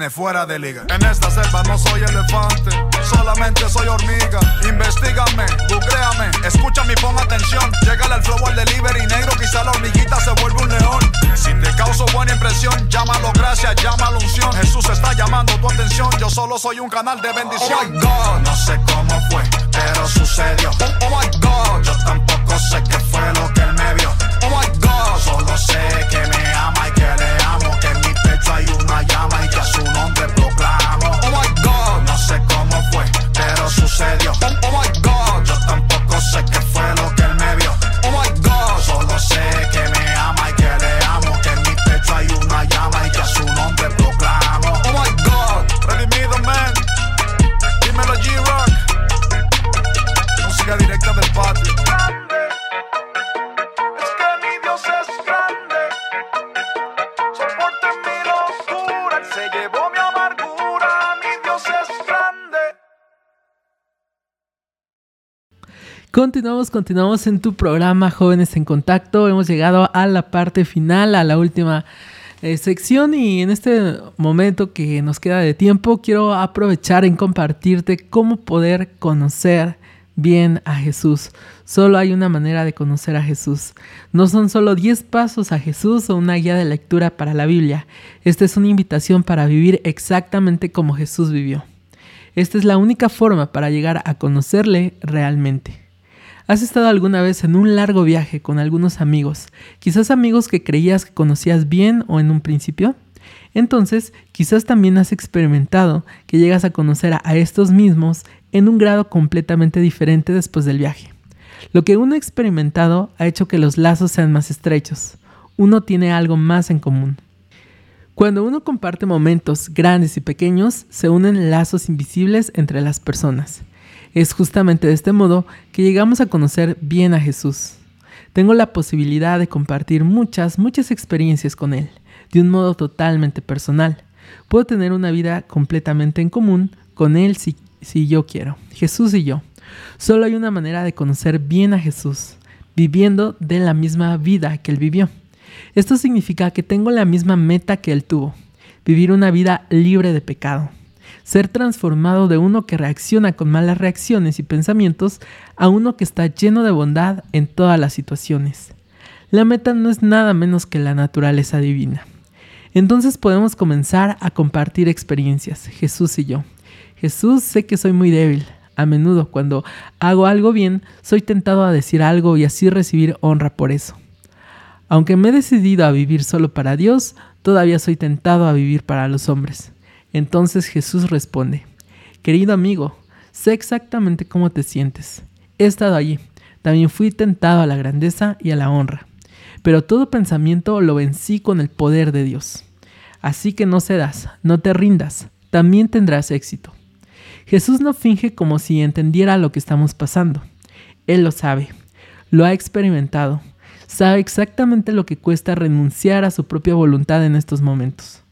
tiene fuera de liga. En esta selva no soy elefante, solamente soy hormiga. Investígame, googleame, escúchame y pon atención. Llega al flow al delivery negro, quizá la hormiguita se vuelve un león. Si te causo buena impresión, llámalo gracias, llámalo unción. Jesús está llamando tu atención, yo solo soy un canal de bendición. Oh my God, no sé cómo fue, pero sucedió. Oh, oh my God, Continuamos, continuamos en tu programa Jóvenes en Contacto. Hemos llegado a la parte final, a la última eh, sección y en este momento que nos queda de tiempo quiero aprovechar en compartirte cómo poder conocer bien a Jesús. Solo hay una manera de conocer a Jesús. No son solo 10 pasos a Jesús o una guía de lectura para la Biblia. Esta es una invitación para vivir exactamente como Jesús vivió. Esta es la única forma para llegar a conocerle realmente. ¿Has estado alguna vez en un largo viaje con algunos amigos? Quizás amigos que creías que conocías bien o en un principio. Entonces, quizás también has experimentado que llegas a conocer a estos mismos en un grado completamente diferente después del viaje. Lo que uno ha experimentado ha hecho que los lazos sean más estrechos. Uno tiene algo más en común. Cuando uno comparte momentos grandes y pequeños, se unen lazos invisibles entre las personas. Es justamente de este modo que llegamos a conocer bien a Jesús. Tengo la posibilidad de compartir muchas, muchas experiencias con Él, de un modo totalmente personal. Puedo tener una vida completamente en común con Él si, si yo quiero, Jesús y yo. Solo hay una manera de conocer bien a Jesús, viviendo de la misma vida que Él vivió. Esto significa que tengo la misma meta que Él tuvo, vivir una vida libre de pecado, ser transformado de uno que reacciona con malas reacciones y pensamientos a uno que está lleno de bondad en todas las situaciones. La meta no es nada menos que la naturaleza divina. Entonces podemos comenzar a compartir experiencias, Jesús y yo. Jesús, sé que soy muy débil. A menudo cuando hago algo bien, soy tentado a decir algo y así recibir honra por eso. Aunque me he decidido a vivir solo para Dios, todavía soy tentado a vivir para los hombres. Entonces Jesús responde, Querido amigo, sé exactamente cómo te sientes. He estado allí. También fui tentado a la grandeza y a la honra. Pero todo pensamiento lo vencí con el poder de Dios. Así que no cedas, no te rindas, también tendrás éxito. Jesús no finge como si entendiera lo que estamos pasando. Él lo sabe, lo ha experimentado sabe exactamente lo que cuesta renunciar a su propia voluntad en estos momentos.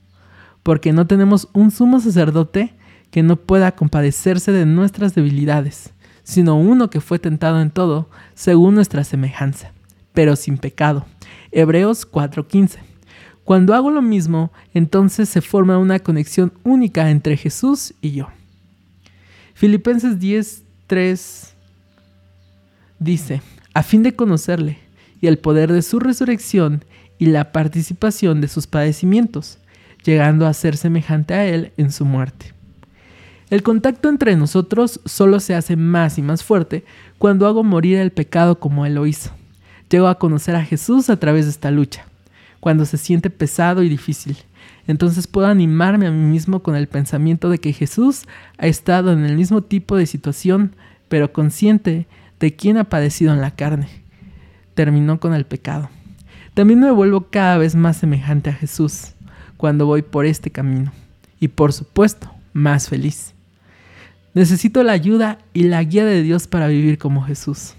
Porque no tenemos un sumo sacerdote que no pueda compadecerse de nuestras debilidades, sino uno que fue tentado en todo, según nuestra semejanza, pero sin pecado. Hebreos 4:15. Cuando hago lo mismo, entonces se forma una conexión única entre Jesús y yo. Filipenses 10:3 dice, a fin de conocerle y el poder de su resurrección y la participación de sus padecimientos, llegando a ser semejante a Él en su muerte. El contacto entre nosotros solo se hace más y más fuerte cuando hago morir el pecado como Él lo hizo. Llego a conocer a Jesús a través de esta lucha, cuando se siente pesado y difícil. Entonces puedo animarme a mí mismo con el pensamiento de que Jesús ha estado en el mismo tipo de situación, pero consciente de quién ha padecido en la carne terminó con el pecado. También me vuelvo cada vez más semejante a Jesús cuando voy por este camino. Y por supuesto, más feliz. Necesito la ayuda y la guía de Dios para vivir como Jesús.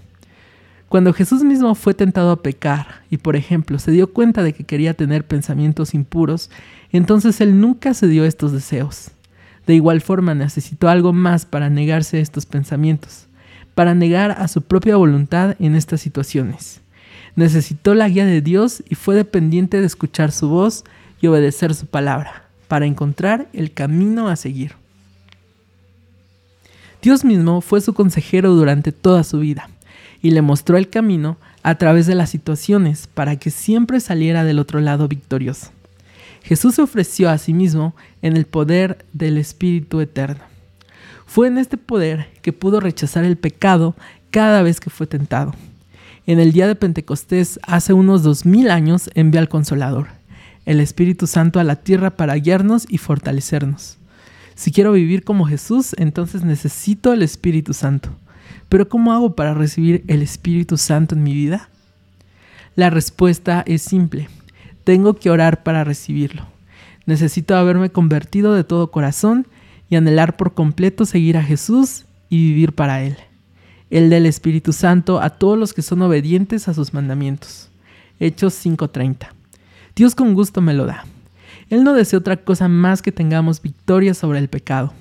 Cuando Jesús mismo fue tentado a pecar y, por ejemplo, se dio cuenta de que quería tener pensamientos impuros, entonces Él nunca se dio estos deseos. De igual forma necesitó algo más para negarse estos pensamientos, para negar a su propia voluntad en estas situaciones necesitó la guía de Dios y fue dependiente de escuchar su voz y obedecer su palabra para encontrar el camino a seguir. Dios mismo fue su consejero durante toda su vida y le mostró el camino a través de las situaciones para que siempre saliera del otro lado victorioso. Jesús se ofreció a sí mismo en el poder del Espíritu Eterno. Fue en este poder que pudo rechazar el pecado cada vez que fue tentado en el día de Pentecostés, hace unos dos mil años, envió al Consolador, el Espíritu Santo a la tierra para guiarnos y fortalecernos. Si quiero vivir como Jesús, entonces necesito el Espíritu Santo. Pero ¿cómo hago para recibir el Espíritu Santo en mi vida? La respuesta es simple. Tengo que orar para recibirlo. Necesito haberme convertido de todo corazón y anhelar por completo seguir a Jesús y vivir para Él el del Espíritu Santo a todos los que son obedientes a sus mandamientos. Hechos 5:30. Dios con gusto me lo da. Él no desea otra cosa más que tengamos victoria sobre el pecado.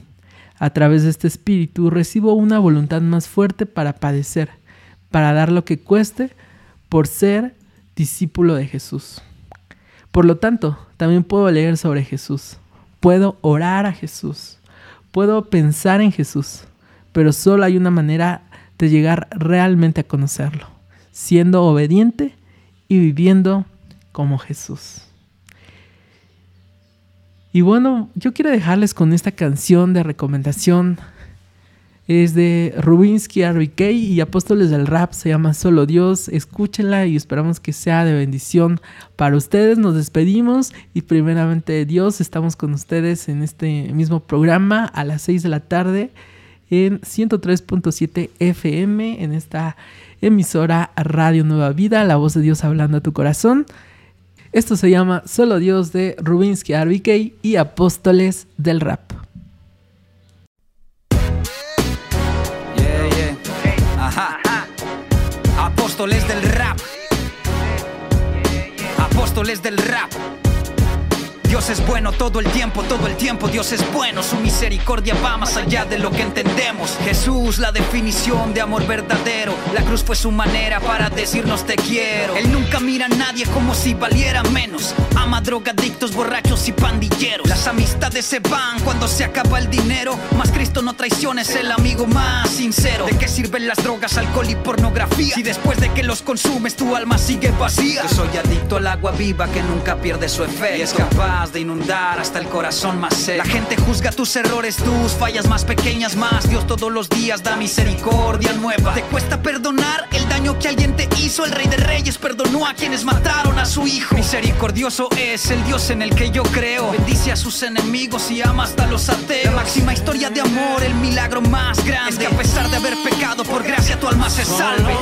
A través de este Espíritu recibo una voluntad más fuerte para padecer, para dar lo que cueste por ser discípulo de Jesús. Por lo tanto, también puedo leer sobre Jesús, puedo orar a Jesús, puedo pensar en Jesús, pero solo hay una manera de llegar realmente a conocerlo, siendo obediente y viviendo como Jesús. Y bueno, yo quiero dejarles con esta canción de recomendación. Es de Rubinsky RBK y Apóstoles del Rap, se llama Solo Dios. Escúchenla y esperamos que sea de bendición para ustedes. Nos despedimos y primeramente Dios, estamos con ustedes en este mismo programa a las 6 de la tarde en 103.7 FM en esta emisora Radio Nueva Vida, la voz de Dios hablando a tu corazón. Esto se llama Solo Dios de Rubinsky RBK y Apóstoles del Rap. Apóstoles del rap. Apóstoles del rap. Dios es bueno todo el tiempo, todo el tiempo Dios es bueno, su misericordia va más allá de lo que entendemos. Jesús, la definición de amor verdadero, la cruz fue su manera para decirnos te quiero. Él nunca mira a nadie como si valiera menos, ama drogadictos, borrachos y pandilleros. Las amistades se van cuando se acaba el dinero, más Cristo no traiciona, es el amigo más sincero. ¿De qué sirven las drogas, alcohol y pornografía? Si después de que los consumes tu alma sigue vacía. Yo soy adicto al agua viva que nunca pierde su efecto es capaz de inundar hasta el corazón más seco. La gente juzga tus errores, tus fallas más pequeñas más. Dios todos los días da misericordia nueva. ¿Te cuesta perdonar el daño que alguien te hizo? El rey de reyes perdonó a quienes mataron a su hijo. Misericordioso es el Dios en el que yo creo. Bendice a sus enemigos y ama hasta los ateos. La máxima historia de amor, el milagro más grande. Es que a pesar de haber pecado, por gracia tu alma se salve.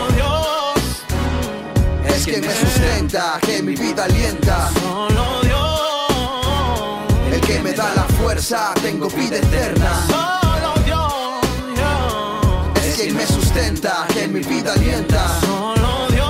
Es que me sustenta, que mi vida alienta. Solo que me da la fuerza, tengo vida eterna. Solo Dios. Dios. Es quien me sustenta, que mi vida alienta. Solo Dios.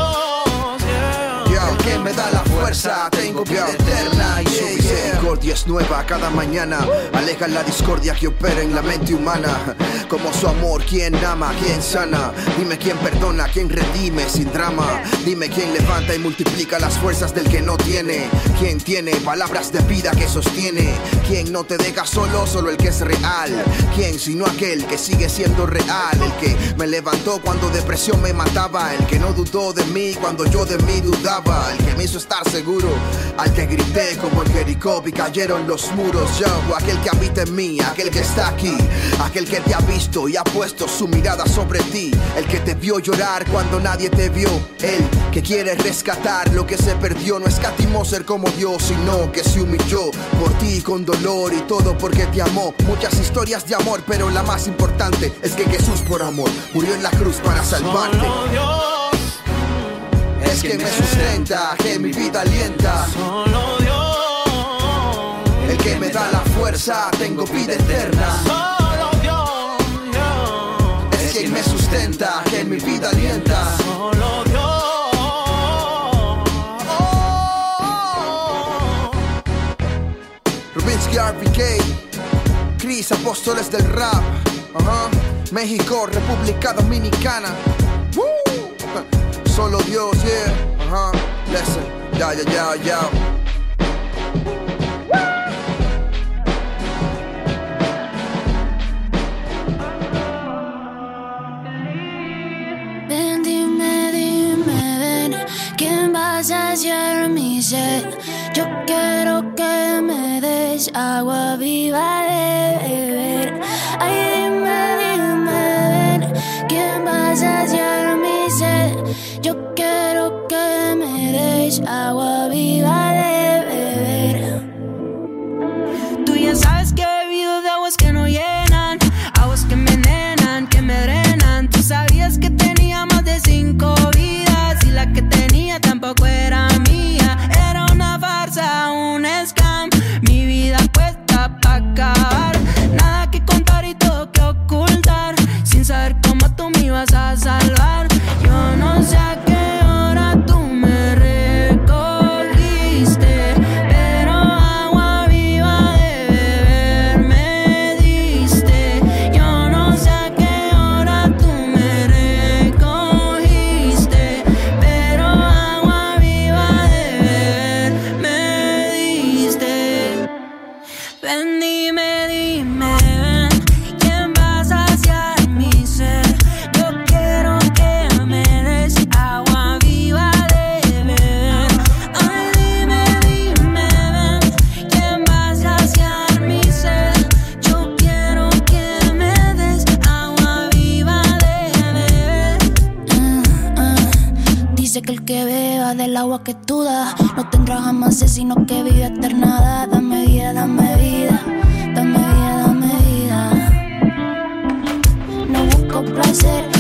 que me da la fuerza, tengo vida eterna. Su Yeah, yeah. misericordia es nueva cada mañana. Aleja la discordia que opera en la mente humana. Como su amor, quien ama, quien sana. Dime quién perdona, quién redime sin drama. Dime quién levanta y multiplica las fuerzas del que no tiene. Quién tiene palabras de vida que sostiene. Quién no te deja solo, solo el que es real. Quién sino aquel que sigue siendo real. El que me levantó cuando depresión me mataba. El que no dudó de mí cuando yo de mí dudaba. El que me hizo estar Al que grité como en Jericó y cayeron los muros. Yo, aquel que habita en mí, aquel que está aquí. Aquel que te ha visto y ha puesto su mirada sobre ti. El que te vio llorar cuando nadie te vio. El que quiere rescatar lo que se perdió. No escatimó ser como Dios, sino que se humilló por ti con dolor y todo porque te amó. Muchas historias de amor, pero la más importante es que Jesús por amor murió en la cruz para salvarte. Es que me sustenta, que mi vida alienta. Solo Dios. El que me da la fuerza, tengo vida eterna. Solo Dios. Es quien me sustenta, que mi vida alienta. Solo Dios. Rubinsky RPK, Chris Apóstoles del Rap. México, República Dominicana. Woo. Solo Dios, yeah, ajá. Listen, ya, ya, ya, ya. Ven, dime, dime, ven, ¿quién va a saciar mi sed? Yo quiero que me des agua viva de jamás sino que vive eternada. Dame vida, dame vida, dame vida, dame vida. No busco placer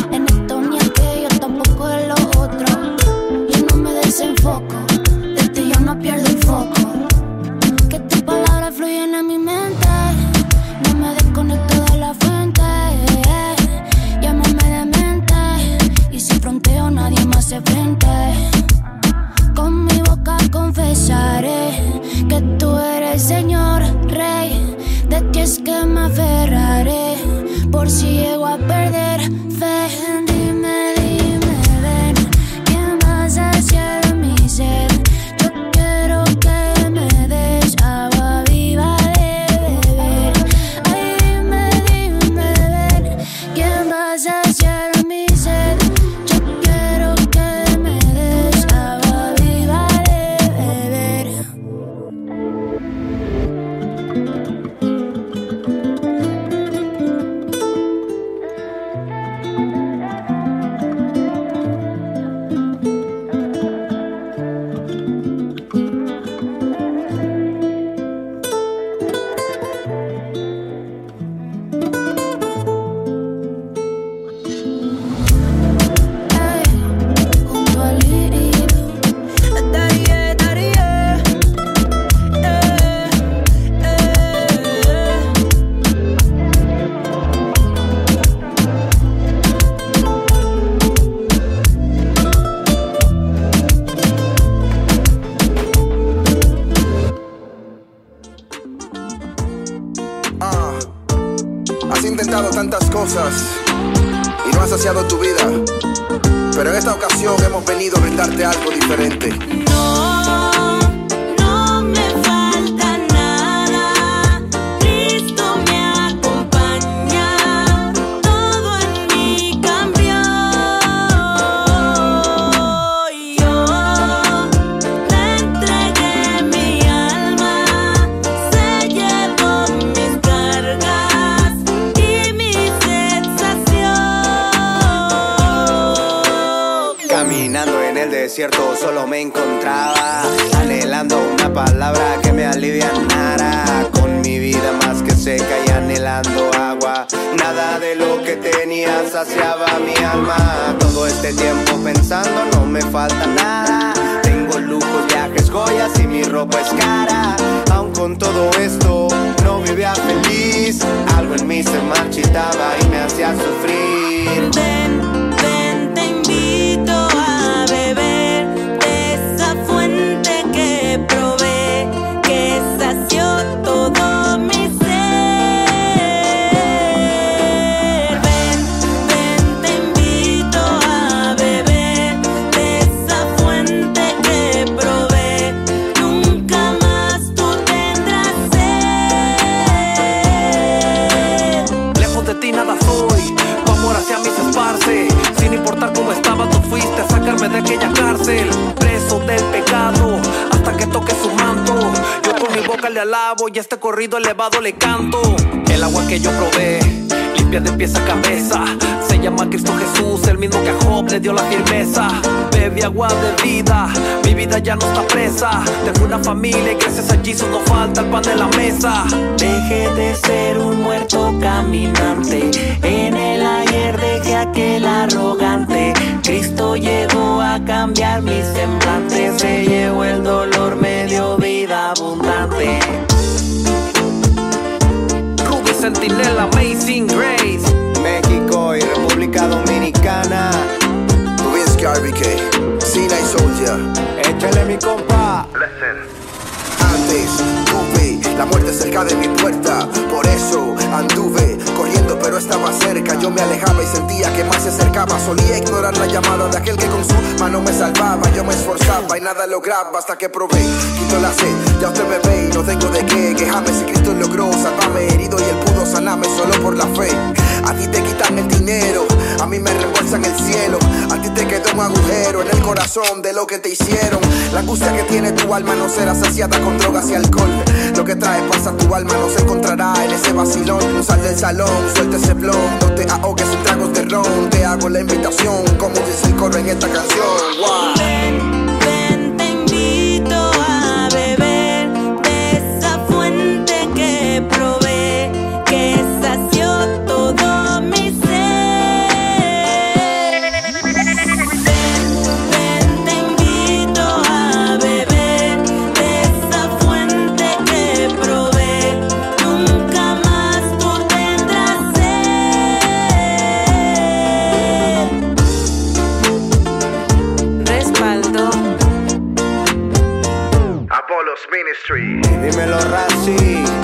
por si hemos venido a brindarte algo diferente. Desierto solo me encontraba Anhelando una palabra que me alivianara. Con mi vida más que seca y anhelando agua Nada de lo que tenía saciaba mi alma. Todo este tiempo pensando no me falta nada. Tengo lujos, viajes, joyas y mi ropa es cara. Aun con todo esto no vivía feliz. Algo en mí se marchitaba y me hacía sufrir sacarme de aquella cárcel. Preso del pecado, hasta que toque su manto. Yo con mi boca le alabo y este corrido elevado le canto. El agua que yo probé, limpia de pies a cabeza. Se llama Cristo Jesús, el mismo que a Job le dio la firmeza. Bebe agua de vida, mi vida ya no está presa. Tengo una familia y gracias a Jesus no falta el pan de la mesa. Dejé de ser un muerto caminante. A cambiar mi semblante. Se llevó el dolor, me dio vida abundante. Ruby Sentinel, Amazing Grace. México y República Dominicana. Rubinsky RBK, Sina y Soldier. Échale mi compa. Antes tuve la muerte cerca de mi puerta, por eso anduve corriendo, pero estaba cerca. Yo me alejaba y sentía que más se acercaba. Solía ignorar la llamada de aquel que con su mano me salvaba. Yo me esforzaba y nada lograba hasta que probé. Quito la sed, ya usted me ve y no tengo de qué quejarme si Cristo logró salvarme herido y él pudo sanarme solo por la fe quitan el dinero, a mí me reembolsan el cielo. A ti te quedó un agujero en el corazón de lo que te hicieron. La angustia que tiene tu alma no será saciada con drogas y alcohol. Lo que trae pasa a tu alma no se encontrará en ese vacilón. Sal del salón, suelta ese blon, no te ahogues en tragos de ron. Te hago la invitación, como dice el coro en esta canción. Wow. dímelo Razi